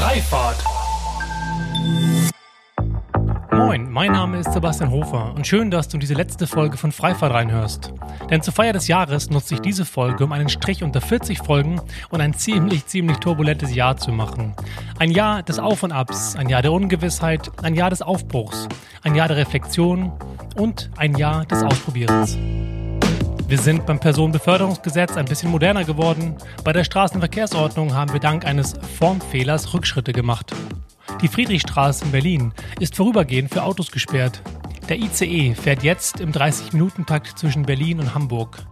Freifahrt. Moin, mein Name ist Sebastian Hofer und schön, dass du diese letzte Folge von Freifahrt reinhörst. Denn zur Feier des Jahres nutze ich diese Folge, um einen Strich unter 40 Folgen und ein ziemlich, ziemlich turbulentes Jahr zu machen. Ein Jahr des Auf und Abs, ein Jahr der Ungewissheit, ein Jahr des Aufbruchs, ein Jahr der Reflexion und ein Jahr des Ausprobierens. Wir sind beim Personenbeförderungsgesetz ein bisschen moderner geworden. Bei der Straßenverkehrsordnung haben wir dank eines Formfehlers Rückschritte gemacht. Die Friedrichstraße in Berlin ist vorübergehend für Autos gesperrt. Der ICE fährt jetzt im 30-Minuten-Takt zwischen Berlin und Hamburg.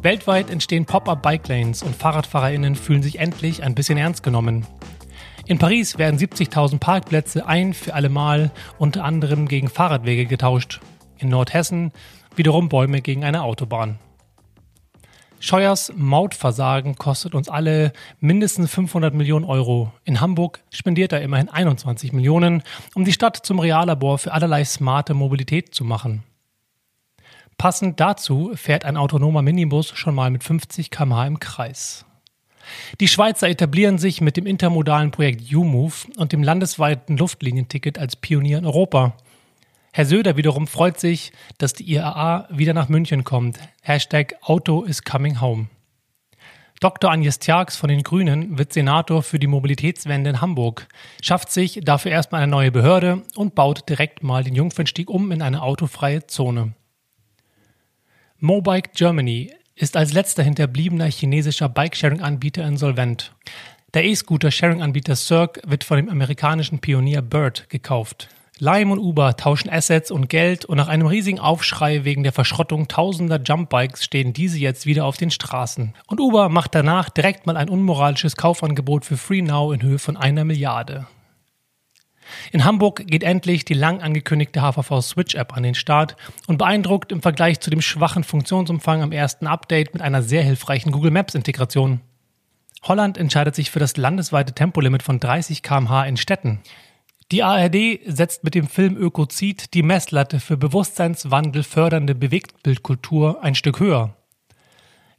Weltweit entstehen Pop-up-Bike-Lanes und FahrradfahrerInnen fühlen sich endlich ein bisschen ernst genommen. In Paris werden 70.000 Parkplätze ein für alle Mal unter anderem gegen Fahrradwege getauscht. In Nordhessen wiederum Bäume gegen eine Autobahn. Scheuers Mautversagen kostet uns alle mindestens 500 Millionen Euro. In Hamburg spendiert er immerhin 21 Millionen, um die Stadt zum Reallabor für allerlei smarte Mobilität zu machen. Passend dazu fährt ein autonomer Minibus schon mal mit 50 km/h im Kreis. Die Schweizer etablieren sich mit dem intermodalen Projekt UMove und dem landesweiten Luftlinienticket als Pionier in Europa. Herr Söder wiederum freut sich, dass die IAA wieder nach München kommt. Hashtag Auto is coming home. Dr. Agnes Tjax von den Grünen wird Senator für die Mobilitätswende in Hamburg, schafft sich dafür erstmal eine neue Behörde und baut direkt mal den Jungfernstieg um in eine autofreie Zone. Mobike Germany ist als letzter hinterbliebener chinesischer Bikesharing-Anbieter insolvent. Der E-Scooter-Sharing-Anbieter Cirque wird von dem amerikanischen Pionier Bird gekauft. Lime und Uber tauschen Assets und Geld und nach einem riesigen Aufschrei wegen der Verschrottung tausender Jumpbikes stehen diese jetzt wieder auf den Straßen. Und Uber macht danach direkt mal ein unmoralisches Kaufangebot für Free Now in Höhe von einer Milliarde. In Hamburg geht endlich die lang angekündigte HVV Switch App an den Start und beeindruckt im Vergleich zu dem schwachen Funktionsumfang am ersten Update mit einer sehr hilfreichen Google Maps Integration. Holland entscheidet sich für das landesweite Tempolimit von 30 km/h in Städten. Die ARD setzt mit dem Film Ökozid die Messlatte für Bewusstseinswandel fördernde Bewegtbildkultur ein Stück höher.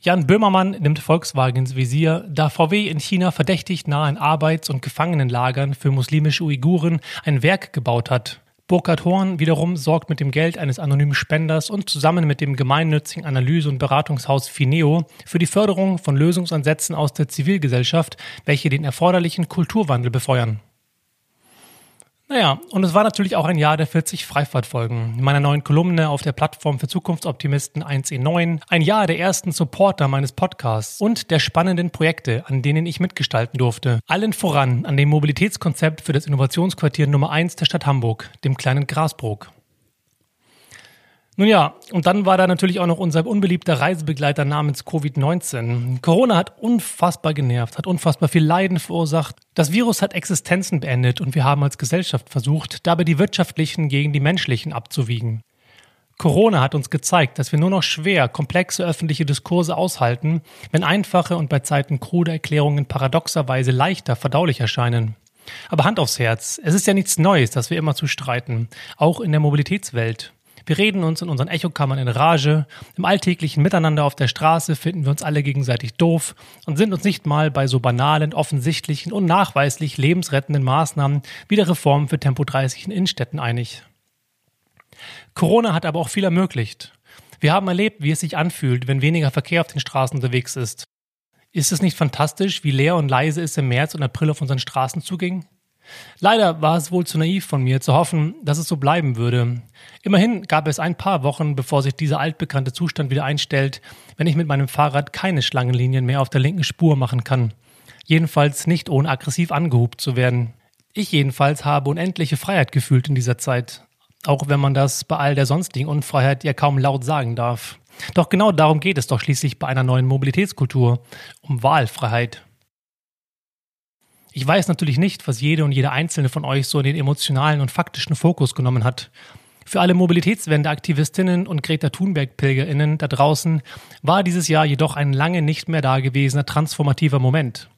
Jan Böhmermann nimmt Volkswagen ins Visier, da VW in China verdächtig nah in Arbeits- und Gefangenenlagern für muslimische Uiguren ein Werk gebaut hat. Burkhard Horn wiederum sorgt mit dem Geld eines anonymen Spenders und zusammen mit dem gemeinnützigen Analyse- und Beratungshaus Fineo für die Förderung von Lösungsansätzen aus der Zivilgesellschaft, welche den erforderlichen Kulturwandel befeuern. Naja, und es war natürlich auch ein Jahr der 40 Freifahrtfolgen. In meiner neuen Kolumne auf der Plattform für Zukunftsoptimisten 1E9. Ein Jahr der ersten Supporter meines Podcasts und der spannenden Projekte, an denen ich mitgestalten durfte. Allen voran an dem Mobilitätskonzept für das Innovationsquartier Nummer 1 der Stadt Hamburg, dem kleinen Grasbrook. Nun ja, und dann war da natürlich auch noch unser unbeliebter Reisebegleiter namens Covid-19. Corona hat unfassbar genervt, hat unfassbar viel Leiden verursacht. Das Virus hat Existenzen beendet und wir haben als Gesellschaft versucht, dabei die wirtschaftlichen gegen die menschlichen abzuwiegen. Corona hat uns gezeigt, dass wir nur noch schwer komplexe öffentliche Diskurse aushalten, wenn einfache und bei Zeiten krude Erklärungen paradoxerweise leichter verdaulich erscheinen. Aber Hand aufs Herz, es ist ja nichts Neues, dass wir immer zu streiten, auch in der Mobilitätswelt. Wir reden uns in unseren Echokammern in Rage. Im alltäglichen Miteinander auf der Straße finden wir uns alle gegenseitig doof und sind uns nicht mal bei so banalen, offensichtlichen und nachweislich lebensrettenden Maßnahmen wie der Reform für Tempo 30 in Innenstädten einig. Corona hat aber auch viel ermöglicht. Wir haben erlebt, wie es sich anfühlt, wenn weniger Verkehr auf den Straßen unterwegs ist. Ist es nicht fantastisch, wie leer und leise es im März und April auf unseren Straßen zuging? Leider war es wohl zu naiv von mir zu hoffen, dass es so bleiben würde. Immerhin gab es ein paar Wochen, bevor sich dieser altbekannte Zustand wieder einstellt, wenn ich mit meinem Fahrrad keine Schlangenlinien mehr auf der linken Spur machen kann. Jedenfalls nicht ohne aggressiv angehubt zu werden. Ich jedenfalls habe unendliche Freiheit gefühlt in dieser Zeit, auch wenn man das bei all der sonstigen Unfreiheit ja kaum laut sagen darf. Doch genau darum geht es doch schließlich bei einer neuen Mobilitätskultur, um Wahlfreiheit. Ich weiß natürlich nicht, was jede und jede einzelne von euch so in den emotionalen und faktischen Fokus genommen hat. Für alle Mobilitätswende-Aktivistinnen und Greta Thunberg-PilgerInnen da draußen war dieses Jahr jedoch ein lange nicht mehr dagewesener transformativer Moment.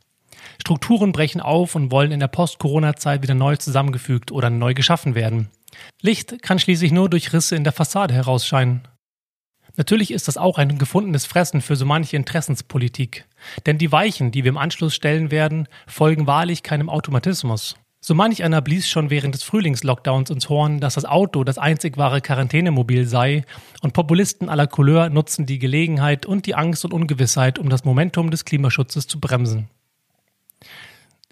Strukturen brechen auf und wollen in der Post-Corona-Zeit wieder neu zusammengefügt oder neu geschaffen werden. Licht kann schließlich nur durch Risse in der Fassade herausscheinen. Natürlich ist das auch ein gefundenes Fressen für so manche Interessenspolitik. Denn die Weichen, die wir im Anschluss stellen werden, folgen wahrlich keinem Automatismus. So manch einer blies schon während des Frühlingslockdowns ins Horn, dass das Auto das einzig wahre Quarantänemobil sei, und Populisten aller Couleur nutzen die Gelegenheit und die Angst und Ungewissheit, um das Momentum des Klimaschutzes zu bremsen.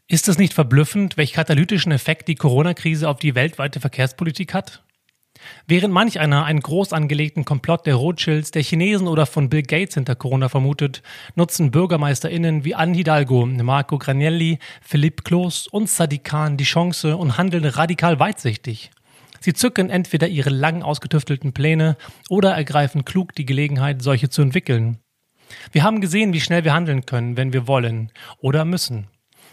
Ist es nicht verblüffend, welch katalytischen Effekt die Corona-Krise auf die weltweite Verkehrspolitik hat? Während manch einer einen groß angelegten Komplott der Rothschilds, der Chinesen oder von Bill Gates hinter Corona vermutet, nutzen BürgermeisterInnen wie Anne Hidalgo, Marco Granielli, Philipp Kloß und Sadiq Khan die Chance und handeln radikal weitsichtig. Sie zücken entweder ihre lang ausgetüftelten Pläne oder ergreifen klug die Gelegenheit, solche zu entwickeln. Wir haben gesehen, wie schnell wir handeln können, wenn wir wollen oder müssen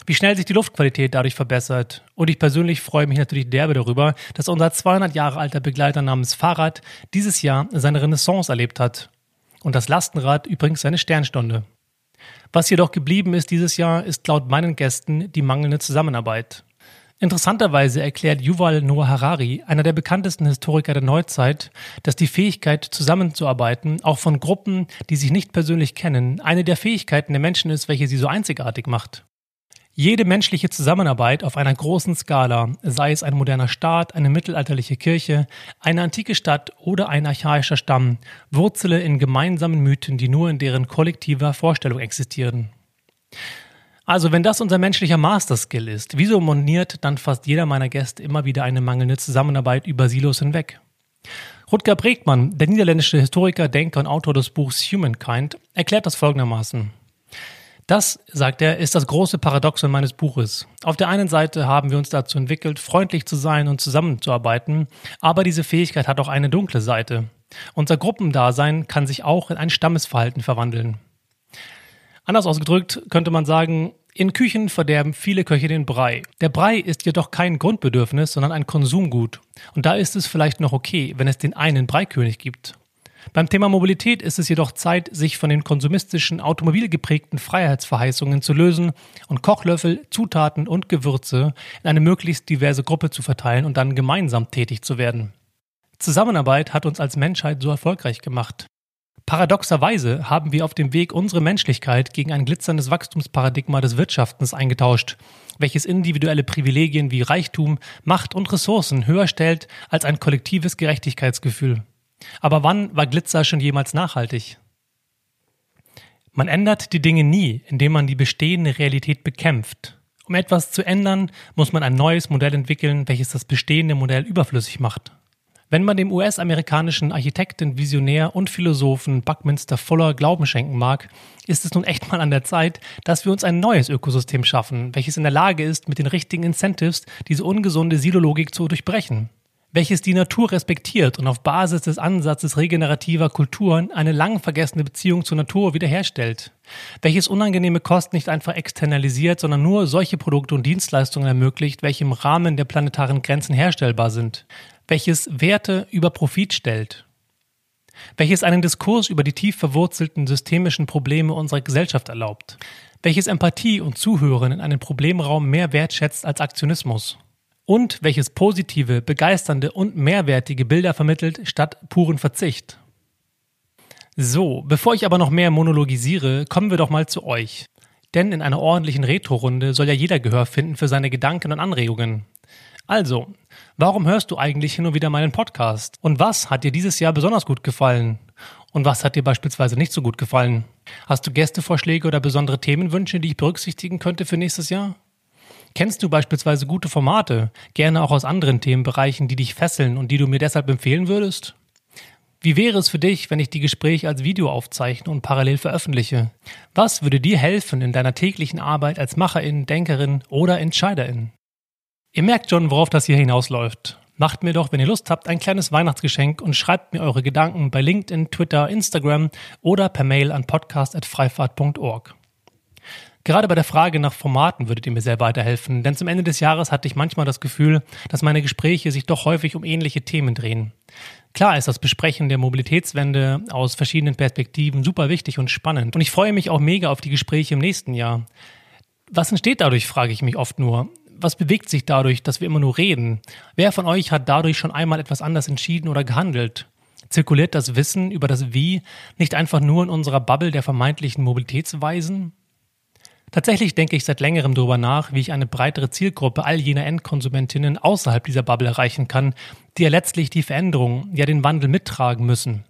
wie schnell sich die Luftqualität dadurch verbessert. Und ich persönlich freue mich natürlich derbe darüber, dass unser 200 Jahre alter Begleiter namens Fahrrad dieses Jahr seine Renaissance erlebt hat. Und das Lastenrad übrigens seine Sternstunde. Was jedoch geblieben ist dieses Jahr, ist laut meinen Gästen die mangelnde Zusammenarbeit. Interessanterweise erklärt Yuval Noah Harari, einer der bekanntesten Historiker der Neuzeit, dass die Fähigkeit, zusammenzuarbeiten, auch von Gruppen, die sich nicht persönlich kennen, eine der Fähigkeiten der Menschen ist, welche sie so einzigartig macht. Jede menschliche Zusammenarbeit auf einer großen Skala, sei es ein moderner Staat, eine mittelalterliche Kirche, eine antike Stadt oder ein archaischer Stamm, wurzele in gemeinsamen Mythen, die nur in deren kollektiver Vorstellung existieren. Also, wenn das unser menschlicher Master-Skill ist, wieso moniert dann fast jeder meiner Gäste immer wieder eine mangelnde Zusammenarbeit über Silos hinweg? Rutger Bregmann, der niederländische Historiker, Denker und Autor des Buchs Humankind, erklärt das folgendermaßen. Das, sagt er, ist das große Paradoxon meines Buches. Auf der einen Seite haben wir uns dazu entwickelt, freundlich zu sein und zusammenzuarbeiten, aber diese Fähigkeit hat auch eine dunkle Seite. Unser Gruppendasein kann sich auch in ein Stammesverhalten verwandeln. Anders ausgedrückt könnte man sagen, in Küchen verderben viele Köche den Brei. Der Brei ist jedoch kein Grundbedürfnis, sondern ein Konsumgut. Und da ist es vielleicht noch okay, wenn es den einen Breikönig gibt. Beim Thema Mobilität ist es jedoch Zeit, sich von den konsumistischen, automobilgeprägten Freiheitsverheißungen zu lösen und Kochlöffel, Zutaten und Gewürze in eine möglichst diverse Gruppe zu verteilen und dann gemeinsam tätig zu werden. Zusammenarbeit hat uns als Menschheit so erfolgreich gemacht. Paradoxerweise haben wir auf dem Weg unsere Menschlichkeit gegen ein glitzerndes Wachstumsparadigma des Wirtschaftens eingetauscht, welches individuelle Privilegien wie Reichtum, Macht und Ressourcen höher stellt als ein kollektives Gerechtigkeitsgefühl. Aber wann war Glitzer schon jemals nachhaltig? Man ändert die Dinge nie, indem man die bestehende Realität bekämpft. Um etwas zu ändern, muss man ein neues Modell entwickeln, welches das bestehende Modell überflüssig macht. Wenn man dem US-amerikanischen Architekten, Visionär und Philosophen Buckminster Fuller Glauben schenken mag, ist es nun echt mal an der Zeit, dass wir uns ein neues Ökosystem schaffen, welches in der Lage ist, mit den richtigen Incentives diese ungesunde Silologik zu durchbrechen welches die Natur respektiert und auf Basis des Ansatzes regenerativer Kulturen eine lang vergessene Beziehung zur Natur wiederherstellt, welches unangenehme Kosten nicht einfach externalisiert, sondern nur solche Produkte und Dienstleistungen ermöglicht, welche im Rahmen der planetaren Grenzen herstellbar sind, welches Werte über Profit stellt, welches einen Diskurs über die tief verwurzelten systemischen Probleme unserer Gesellschaft erlaubt, welches Empathie und Zuhören in einem Problemraum mehr wertschätzt als Aktionismus und welches positive, begeisternde und mehrwertige Bilder vermittelt statt puren Verzicht. So, bevor ich aber noch mehr monologisiere, kommen wir doch mal zu euch. Denn in einer ordentlichen Retro-Runde soll ja jeder Gehör finden für seine Gedanken und Anregungen. Also, warum hörst du eigentlich hin und wieder meinen Podcast? Und was hat dir dieses Jahr besonders gut gefallen? Und was hat dir beispielsweise nicht so gut gefallen? Hast du Gästevorschläge oder besondere Themenwünsche, die ich berücksichtigen könnte für nächstes Jahr? Kennst du beispielsweise gute Formate, gerne auch aus anderen Themenbereichen, die dich fesseln und die du mir deshalb empfehlen würdest? Wie wäre es für dich, wenn ich die Gespräche als Video aufzeichne und parallel veröffentliche? Was würde dir helfen in deiner täglichen Arbeit als Macherin, Denkerin oder Entscheiderin? Ihr merkt schon, worauf das hier hinausläuft. Macht mir doch, wenn ihr Lust habt, ein kleines Weihnachtsgeschenk und schreibt mir eure Gedanken bei LinkedIn, Twitter, Instagram oder per Mail an podcast.freifahrt.org. Gerade bei der Frage nach Formaten würdet ihr mir sehr weiterhelfen, denn zum Ende des Jahres hatte ich manchmal das Gefühl, dass meine Gespräche sich doch häufig um ähnliche Themen drehen. Klar ist das Besprechen der Mobilitätswende aus verschiedenen Perspektiven super wichtig und spannend und ich freue mich auch mega auf die Gespräche im nächsten Jahr. Was entsteht dadurch, frage ich mich oft nur. Was bewegt sich dadurch, dass wir immer nur reden? Wer von euch hat dadurch schon einmal etwas anders entschieden oder gehandelt? Zirkuliert das Wissen über das Wie nicht einfach nur in unserer Bubble der vermeintlichen Mobilitätsweisen? Tatsächlich denke ich seit längerem darüber nach, wie ich eine breitere Zielgruppe all jener Endkonsumentinnen außerhalb dieser Bubble erreichen kann, die ja letztlich die Veränderung, ja den Wandel mittragen müssen.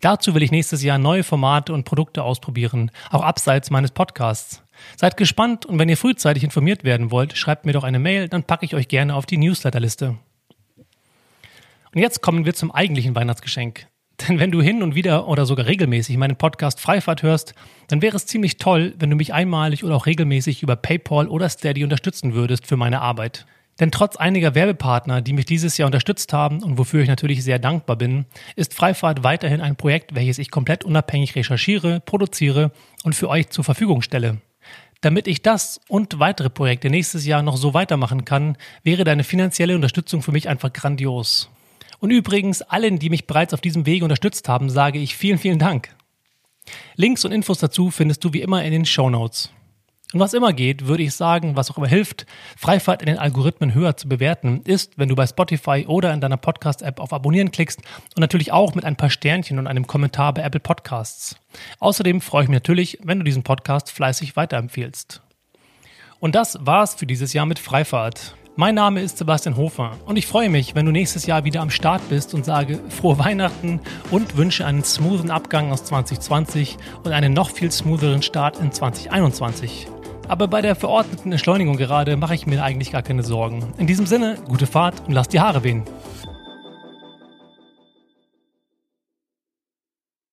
Dazu will ich nächstes Jahr neue Formate und Produkte ausprobieren, auch abseits meines Podcasts. Seid gespannt und wenn ihr frühzeitig informiert werden wollt, schreibt mir doch eine Mail, dann packe ich euch gerne auf die Newsletterliste. Und jetzt kommen wir zum eigentlichen Weihnachtsgeschenk. Denn wenn du hin und wieder oder sogar regelmäßig meinen Podcast Freifahrt hörst, dann wäre es ziemlich toll, wenn du mich einmalig oder auch regelmäßig über PayPal oder Steady unterstützen würdest für meine Arbeit. Denn trotz einiger Werbepartner, die mich dieses Jahr unterstützt haben und wofür ich natürlich sehr dankbar bin, ist Freifahrt weiterhin ein Projekt, welches ich komplett unabhängig recherchiere, produziere und für euch zur Verfügung stelle. Damit ich das und weitere Projekte nächstes Jahr noch so weitermachen kann, wäre deine finanzielle Unterstützung für mich einfach grandios. Und übrigens, allen, die mich bereits auf diesem Wege unterstützt haben, sage ich vielen, vielen Dank. Links und Infos dazu findest du wie immer in den Show Notes. Und was immer geht, würde ich sagen, was auch immer hilft, Freifahrt in den Algorithmen höher zu bewerten, ist, wenn du bei Spotify oder in deiner Podcast-App auf Abonnieren klickst und natürlich auch mit ein paar Sternchen und einem Kommentar bei Apple Podcasts. Außerdem freue ich mich natürlich, wenn du diesen Podcast fleißig weiterempfiehlst. Und das war's für dieses Jahr mit Freifahrt. Mein Name ist Sebastian Hofer und ich freue mich, wenn du nächstes Jahr wieder am Start bist und sage frohe Weihnachten und wünsche einen smoothen Abgang aus 2020 und einen noch viel smootheren Start in 2021. Aber bei der verordneten Entschleunigung gerade mache ich mir eigentlich gar keine Sorgen. In diesem Sinne, gute Fahrt und lass die Haare wehen.